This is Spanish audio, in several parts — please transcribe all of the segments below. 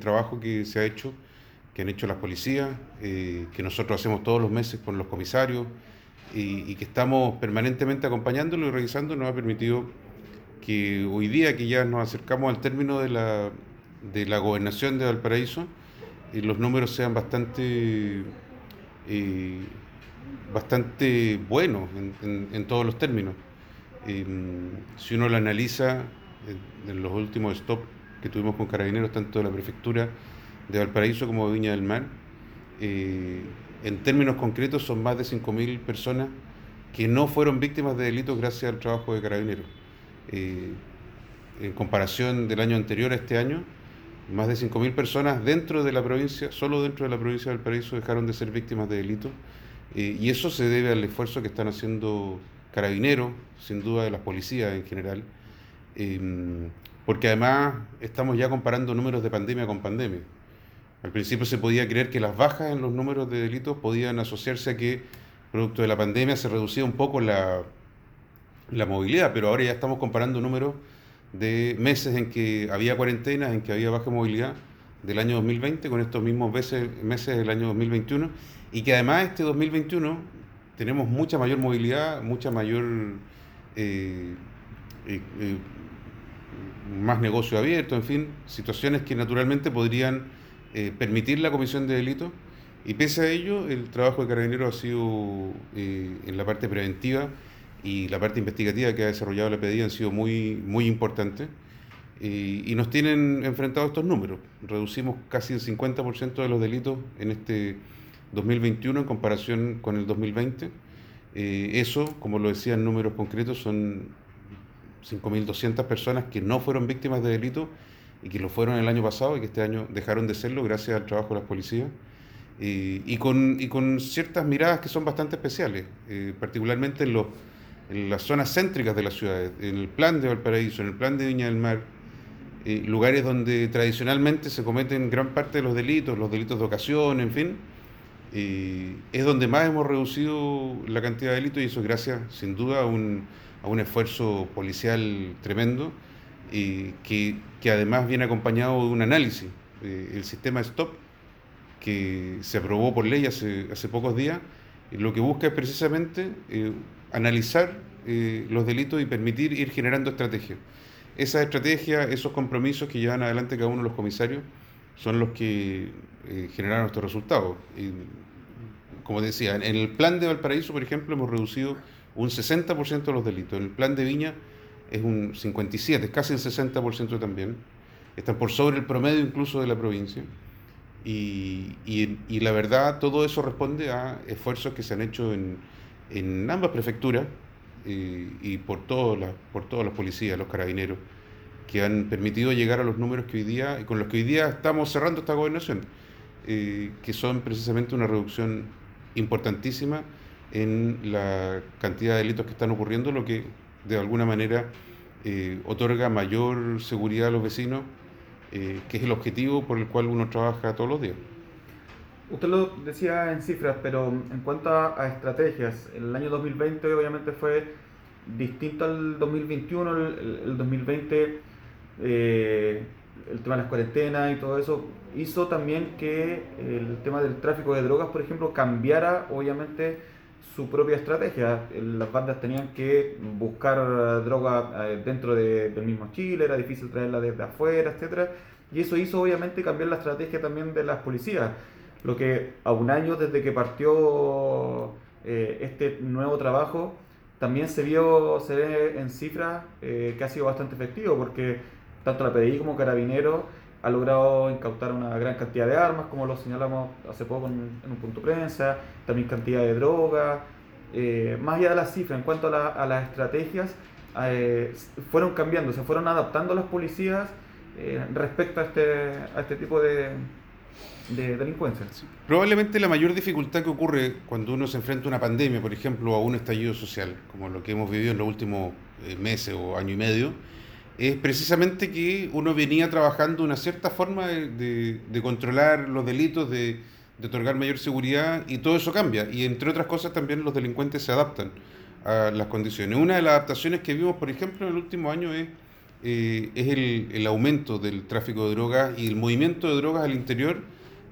trabajo que se ha hecho, que han hecho las policías, eh, que nosotros hacemos todos los meses con los comisarios y, que estamos permanentemente acompañándolo y revisando, nos ha permitido que hoy día que ya nos acercamos al término de la, de la gobernación de Valparaíso, eh, los números sean bastante, eh, bastante buenos en, todos los términos. si uno lo analiza en los últimos stops que tuvimos con carabineros, tanto de la prefectura de Valparaíso como de Viña del Mar, eh, en términos concretos son más de 5.000 personas que no fueron víctimas de delitos gracias al trabajo de carabineros. Eh, en comparación del año anterior a este año, más de 5.000 personas dentro de la provincia, solo dentro de la provincia de Valparaíso, dejaron de ser víctimas de delitos. Eh, y eso se debe al esfuerzo que están haciendo carabineros, sin duda de las policías en general, porque además estamos ya comparando números de pandemia con pandemia. Al principio se podía creer que las bajas en los números de delitos podían asociarse a que, producto de la pandemia, se reducía un poco la, la movilidad, pero ahora ya estamos comparando números de meses en que había cuarentenas, en que había baja movilidad del año 2020 con estos mismos meses, meses del año 2021 y que además este 2021 tenemos mucha mayor movilidad, mucha mayor eh, eh, eh, más negocio abierto, en fin, situaciones que naturalmente podrían eh, permitir la comisión de delitos. Y pese a ello, el trabajo de Carabineros ha sido eh, en la parte preventiva y la parte investigativa que ha desarrollado la PDI han sido muy, muy importantes. Eh, y nos tienen enfrentados estos números. Reducimos casi el 50% de los delitos en este 2021 en comparación con el 2020. eso, como lo decía en números concretos, son 5.200 personas que no fueron víctimas de delitos y que lo fueron el año pasado y que este año dejaron de serlo gracias al trabajo de las policías. y, con, y con ciertas miradas que son bastante especiales, eh, particularmente en, en las zonas céntricas de la ciudad, en el plan de Valparaíso, en el plan de Viña del Mar, eh, lugares donde tradicionalmente se cometen gran parte de los delitos, los delitos de ocasión, en fin, es donde más hemos reducido la cantidad de delitos y eso es gracias, sin duda, a un a un esfuerzo policial tremendo y que, además viene acompañado de un análisis. Eh, el sistema STOP, que se aprobó por ley hace, hace pocos días, lo que busca es precisamente eh, analizar eh, los delitos y permitir ir generando estrategias. Esa estrategia, esos compromisos que llevan adelante cada uno de los comisarios, son los que generaron estos resultados. Como decía, en el plan de Valparaíso, por ejemplo, hemos reducido un 60% de los delitos. En el plan de Viña es un 57, casi el 60% también. Están por sobre el promedio incluso de la provincia. Y, y, la verdad, todo eso responde a esfuerzos que se han hecho en, en ambas prefecturas y por, todos las, por todos los policías, los carabineros, que han permitido llegar a los números que hoy día, con los que hoy día estamos cerrando esta gobernación, eh, que son precisamente una reducción importantísima en la cantidad de delitos que están ocurriendo, lo que de alguna manera eh, otorga mayor seguridad a los vecinos, eh, que es el objetivo por el cual uno trabaja todos los días. Usted lo decía en cifras, pero en cuanto a, estrategias, el año 2020 obviamente fue distinto al 2021, el, 2020 eh, el tema de las cuarentenas y todo eso hizo también que el tema del tráfico de drogas, por ejemplo, cambiara obviamente su propia estrategia. Las bandas tenían que buscar droga eh, dentro del mismo Chile, era difícil traerla desde afuera, etcétera, y eso hizo obviamente cambiar la estrategia también de las policías. Lo que a un año desde que partió eh, este nuevo trabajo, también se vio, se ve en cifras eh, que ha sido bastante efectivo, porque tanto la PDI como Carabineros ha logrado incautar una gran cantidad de armas, como lo señalamos hace poco en, un punto prensa, también cantidad de drogas. Eh, más allá de las cifras, en cuanto a, las estrategias, eh, fueron cambiando, se fueron adaptando las policías eh, respecto a este, a este tipo de, de delincuencia. Probablemente la mayor dificultad que ocurre cuando uno se enfrenta a una pandemia, por ejemplo, a un estallido social, como lo que hemos vivido en los últimos meses o año y medio, es precisamente que uno venía trabajando una cierta forma de, controlar los delitos, de, otorgar mayor seguridad y todo eso cambia. Y entre otras cosas también los delincuentes se adaptan a las condiciones. Una de las adaptaciones que vimos, por ejemplo, en el último año es eh, es el, aumento del tráfico de drogas y el movimiento de drogas al interior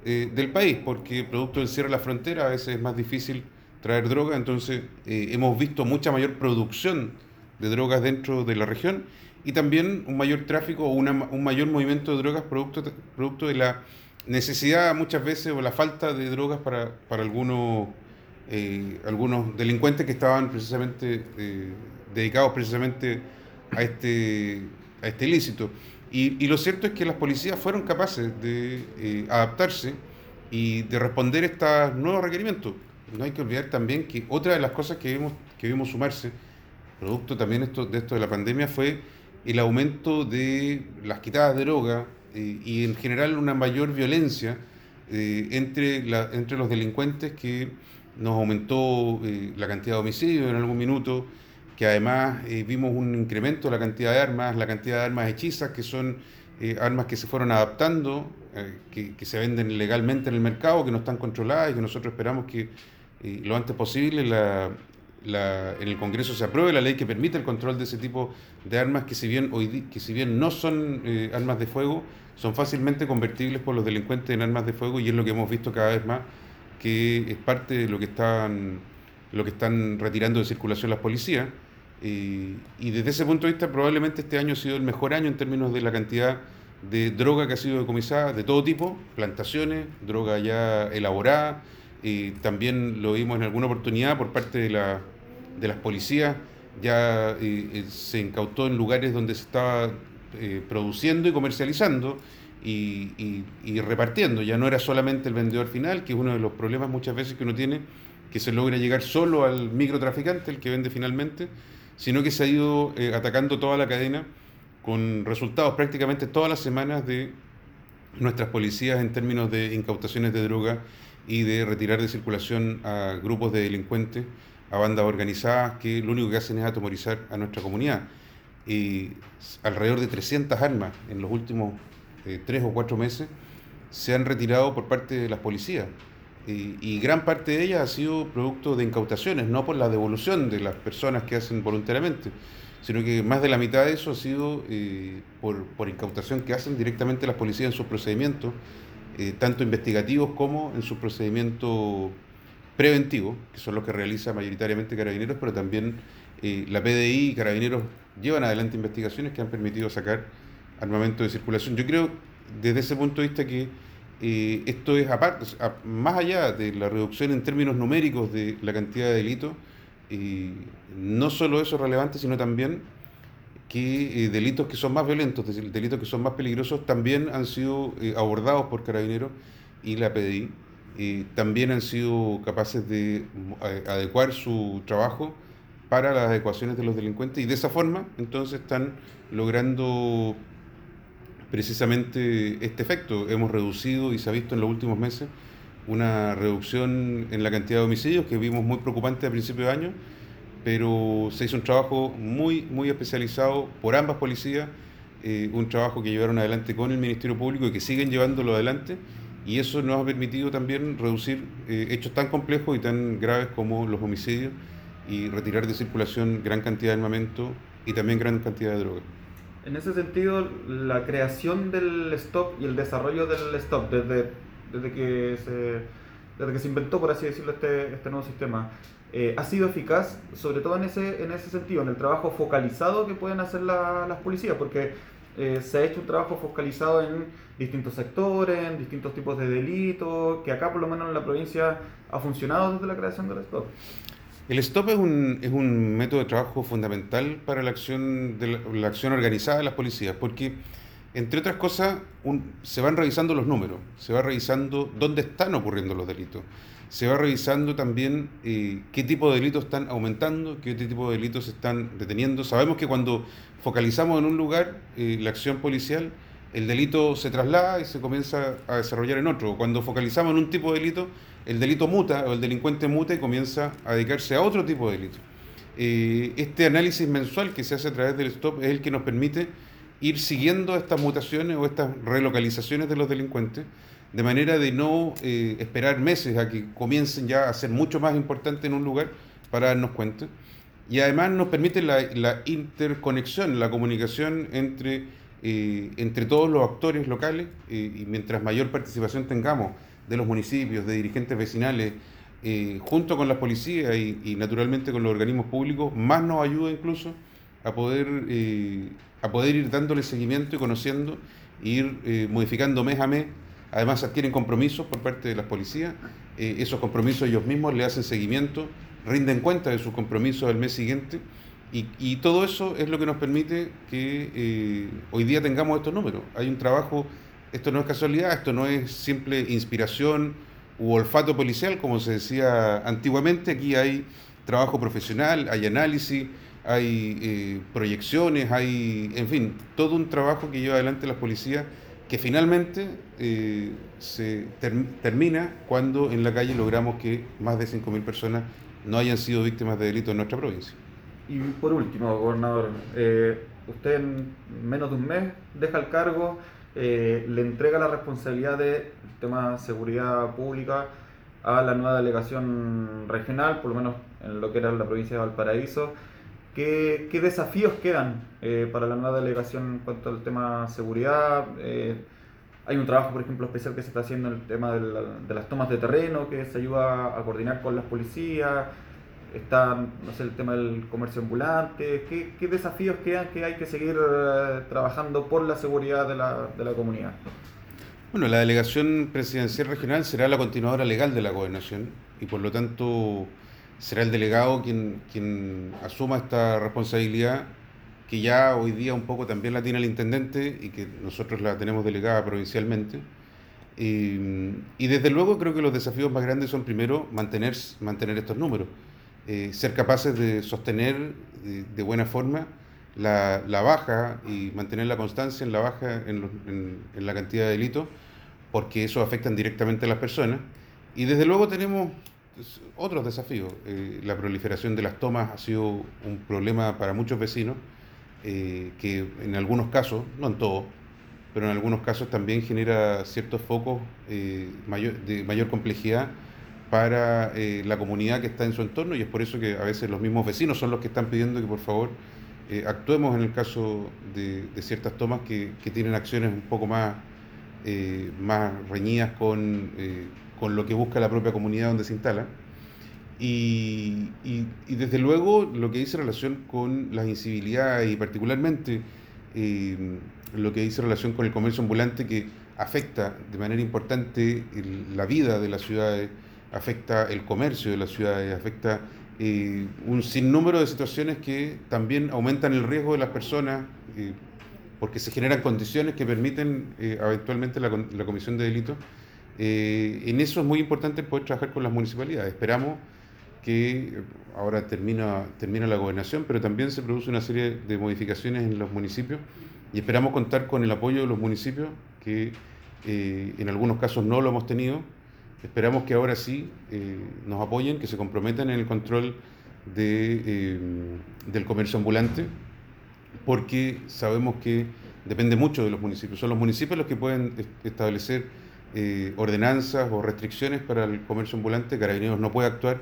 eh, del país, porque producto del cierre de la frontera a veces es más difícil traer droga, entonces eh, hemos visto mucha mayor producción de drogas dentro de la región y también un mayor tráfico o un mayor movimiento de drogas producto, producto de la necesidad muchas veces o la falta de drogas para, para algunos, algunos delincuentes que estaban precisamente dedicados precisamente a este, a este ilícito. Y, lo cierto es que las policías fueron capaces de eh, adaptarse y de responder estos nuevos requerimientos. No hay que olvidar también que otra de las cosas que vimos, que vimos sumarse, producto también esto, de esto de la pandemia, fue el aumento de las quitadas de droga eh, y en general una mayor violencia eh, entre, la, entre los delincuentes que nos aumentó la cantidad de homicidios en algún minuto, que además eh, vimos un incremento de la cantidad de armas, la cantidad de armas hechizas, que son eh, armas que se fueron adaptando, eh, que, se venden legalmente en el mercado, que no están controladas y que nosotros esperamos que lo antes posible en el Congreso se apruebe la ley que permite el control de ese tipo de armas que si bien, hoy, que si bien no son armas de fuego, son fácilmente convertibles por los delincuentes en armas de fuego y es lo que hemos visto cada vez más, que es parte de lo que están, lo que están retirando de circulación las policías. Y desde ese punto de vista, probablemente este año ha sido el mejor año en términos de la cantidad de droga que ha sido decomisada de todo tipo, plantaciones, droga ya elaborada, y también lo vimos en alguna oportunidad por parte de, la, de las policías, ya eh, se incautó en lugares donde se estaba eh, produciendo y comercializando y, y, repartiendo, ya no era solamente el vendedor final, que es uno de los problemas muchas veces que uno tiene, que se logra llegar solo al microtraficante, el que vende finalmente, sino que se ha ido eh, atacando toda la cadena con resultados prácticamente todas las semanas de nuestras policías en términos de incautaciones de droga y de retirar de circulación a grupos de delincuentes, a bandas organizadas que lo único que hacen es atemorizar a nuestra comunidad. Y alrededor de 300 armas en los últimos eh, tres o cuatro meses se han retirado por parte de las policías y, gran parte de ellas ha sido producto de incautaciones, no por la devolución de las personas que hacen voluntariamente, sino que más de la mitad de eso ha sido eh, por, por, incautación que hacen directamente las policías en sus procedimientos, eh, tanto investigativos como en sus procedimientos preventivos, que son los que realiza mayoritariamente Carabineros, pero también eh, la PDI y Carabineros llevan adelante investigaciones que han permitido sacar armamento de circulación. Yo creo, desde ese punto de vista, que esto es aparte, más allá de la reducción en términos numéricos de la cantidad de delitos, no solo eso es relevante, sino también que eh, delitos que son más violentos, delitos que son más peligrosos, también han sido eh, abordados por Carabineros y la PDI. y también han sido capaces de eh, adecuar su trabajo para las adecuaciones de los delincuentes y de esa forma entonces están logrando precisamente este efecto. Hemos reducido, y se ha visto en los últimos meses, una reducción en la cantidad de homicidios que vimos muy preocupante a principios de año, pero se hizo un trabajo muy, muy especializado por ambas policías, eh, un trabajo que llevaron adelante con el Ministerio Público y que siguen llevándolo adelante, y eso nos ha permitido también reducir eh, hechos tan complejos y tan graves como los homicidios y retirar de circulación gran cantidad de armamento y también gran cantidad de drogas. En ese sentido, la creación del stop y el desarrollo del stop desde, desde, que, se, desde que se inventó, por así decirlo, este, este nuevo sistema, eh, ha sido eficaz, sobre todo en ese, en ese sentido, en el trabajo focalizado que pueden hacer las policías, porque eh, se ha hecho un trabajo focalizado en distintos sectores, en distintos tipos de delitos, que acá por lo menos en la provincia ha funcionado desde la creación del stop. El STOP es un, es un método de trabajo fundamental para la acción, de la, acción organizada de las policías, porque, entre otras cosas, se van revisando los números, se va revisando dónde están ocurriendo los delitos, se va revisando también eh, qué tipo de delitos están aumentando, qué tipo de delitos están deteniendo. Sabemos que cuando focalizamos en un lugar eh, la acción policial, el delito se traslada y se comienza a desarrollar en otro. Cuando focalizamos en un tipo de delito, el delito muta o el delincuente muta y comienza a dedicarse a otro tipo de delito. Eh, este análisis mensual que se hace a través del STOP es el que nos permite ir siguiendo estas mutaciones o estas relocalizaciones de los delincuentes, de manera de no eh, esperar meses a que comiencen ya a ser mucho más importantes en un lugar para darnos cuenta. y además nos permite la, interconexión, la comunicación entre, eh, entre todos los actores locales eh, y mientras mayor participación tengamos de los municipios, de dirigentes vecinales, junto con las policías y, naturalmente con los organismos públicos, más nos ayuda incluso a poder, a poder ir dándole seguimiento y conociendo, e ir modificando mes a mes. Además adquieren compromisos por parte de las policías, esos compromisos ellos mismos le hacen seguimiento rinden cuenta de sus compromisos al mes siguiente y, todo eso es lo que nos permite que eh, hoy día tengamos estos números. Hay un trabajo, esto no es casualidad, esto no es simple inspiración u olfato policial, como se decía antiguamente, aquí hay trabajo profesional, hay análisis, hay eh, proyecciones, hay, en fin, todo un trabajo que lleva adelante las policías que finalmente eh, se termina cuando en la calle logramos que más de 5.000 personas no hayan sido víctimas de delitos en nuestra provincia. Y por último, gobernador, eh, usted en menos de un mes deja el cargo, le entrega la responsabilidad del tema de seguridad pública a la nueva delegación regional, por lo menos en lo que era la provincia de Valparaíso. ¿Qué, desafíos quedan eh, para la nueva delegación en cuanto al tema seguridad? Hay un trabajo, por ejemplo, especial que se está haciendo en el tema de, las tomas de terreno, que se ayuda a coordinar con las policías. Está, no sé, el tema del comercio ambulante. ¿Qué, desafíos quedan que hay que seguir eh, trabajando por la seguridad de la comunidad? Bueno, la delegación presidencial regional será la continuadora legal de la gobernación y por lo tanto será el delegado quien, quien asuma esta responsabilidad que ya hoy día un poco también la tiene el intendente y que nosotros la tenemos delegada provincialmente. Y, desde luego creo que los desafíos más grandes son primero mantener, mantener estos números, eh, ser capaces de sostener de, buena forma la, baja y mantener la constancia en la baja en, la cantidad de delitos, porque eso afecta directamente a las personas. Y desde luego tenemos otros desafíos. Eh, la proliferación de las tomas ha sido un problema para muchos vecinos eh, que en algunos casos, no en todos, pero en algunos casos también genera ciertos focos eh, de mayor complejidad para la comunidad que está en su entorno y es por eso que a veces los mismos vecinos son los que están pidiendo que por favor actuemos en el caso de, ciertas tomas que, tienen acciones un poco más, más reñidas con, con lo que busca la propia comunidad donde se instala. Y, desde luego lo que dice relación con las incivilidades y particularmente eh, lo que dice relación con el comercio ambulante que afecta de manera importante la vida de las ciudades, afecta el comercio de las ciudades, afecta eh, un sinnúmero de situaciones que también aumentan el riesgo de las personas eh, porque se generan condiciones que permiten eventualmente la, la, comisión de delitos. En eso es muy importante poder trabajar con las municipalidades. Esperamos que ahora termina, termina la gobernación, pero también se produce una serie de modificaciones en los municipios y esperamos contar con el apoyo de los municipios, que eh, en algunos casos no lo hemos tenido. Esperamos que ahora sí eh, nos apoyen, que se comprometan en el control de, eh, del comercio ambulante, porque sabemos que depende mucho de los municipios. Son los municipios los que pueden establecer ordenanzas o restricciones para el comercio ambulante. Carabineros no puede actuar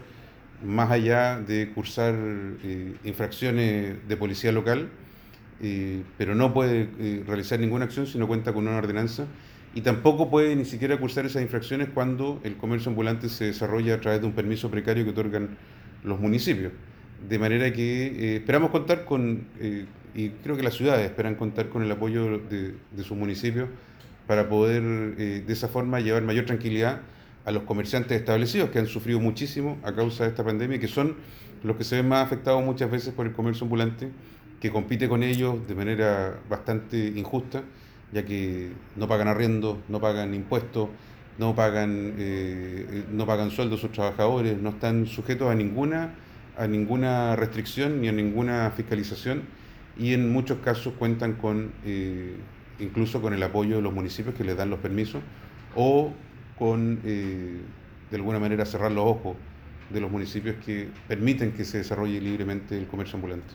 más allá de cursar eh, infracciones de policía local, eh, pero no puede eh, realizar ninguna acción si no cuenta con una ordenanza y tampoco puede ni siquiera cursar esas infracciones cuando el comercio ambulante se desarrolla a través de un permiso precario que otorgan los municipios. De manera que esperamos contar con, y creo que las ciudades esperan contar con el apoyo de, de sus municipios para poder de esa forma llevar mayor tranquilidad a los comerciantes establecidos que han sufrido muchísimo a causa de esta pandemia que son los que se ven más afectados muchas veces por el comercio ambulante, que compite con ellos de manera bastante injusta, ya que no pagan arriendo, no pagan impuestos, no pagan, eh, no pagan sueldos sus trabajadores, no están sujetos a ninguna, a ninguna restricción ni a ninguna fiscalización y en muchos casos cuentan con eh, incluso con el apoyo de los municipios que les dan los permisos o con, eh, de alguna manera, cerrar los ojos de los municipios que permiten que se desarrolle libremente el comercio ambulante.